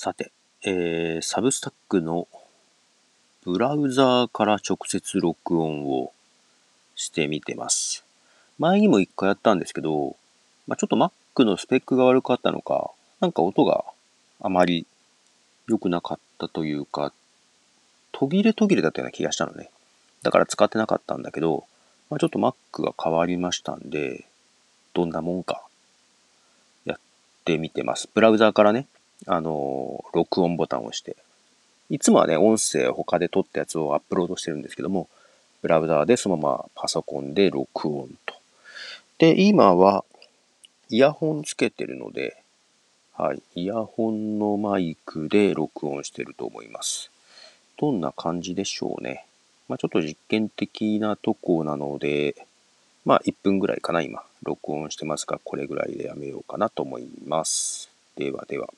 さて、えー、サブスタックのブラウザーから直接録音をしてみてます。前にも一回やったんですけど、まあ、ちょっと Mac のスペックが悪かったのか、なんか音があまり良くなかったというか、途切れ途切れだったような気がしたのね。だから使ってなかったんだけど、まあ、ちょっと Mac が変わりましたんで、どんなもんか、やってみてます。ブラウザーからね、あの、録音ボタンを押して、いつもはね、音声を他で撮ったやつをアップロードしてるんですけども、ブラウザーでそのままパソコンで録音と。で、今はイヤホンつけてるので、はい、イヤホンのマイクで録音してると思います。どんな感じでしょうね。まあ、ちょっと実験的なとこなので、まあ1分ぐらいかな、今。録音してますが、これぐらいでやめようかなと思います。ではでは。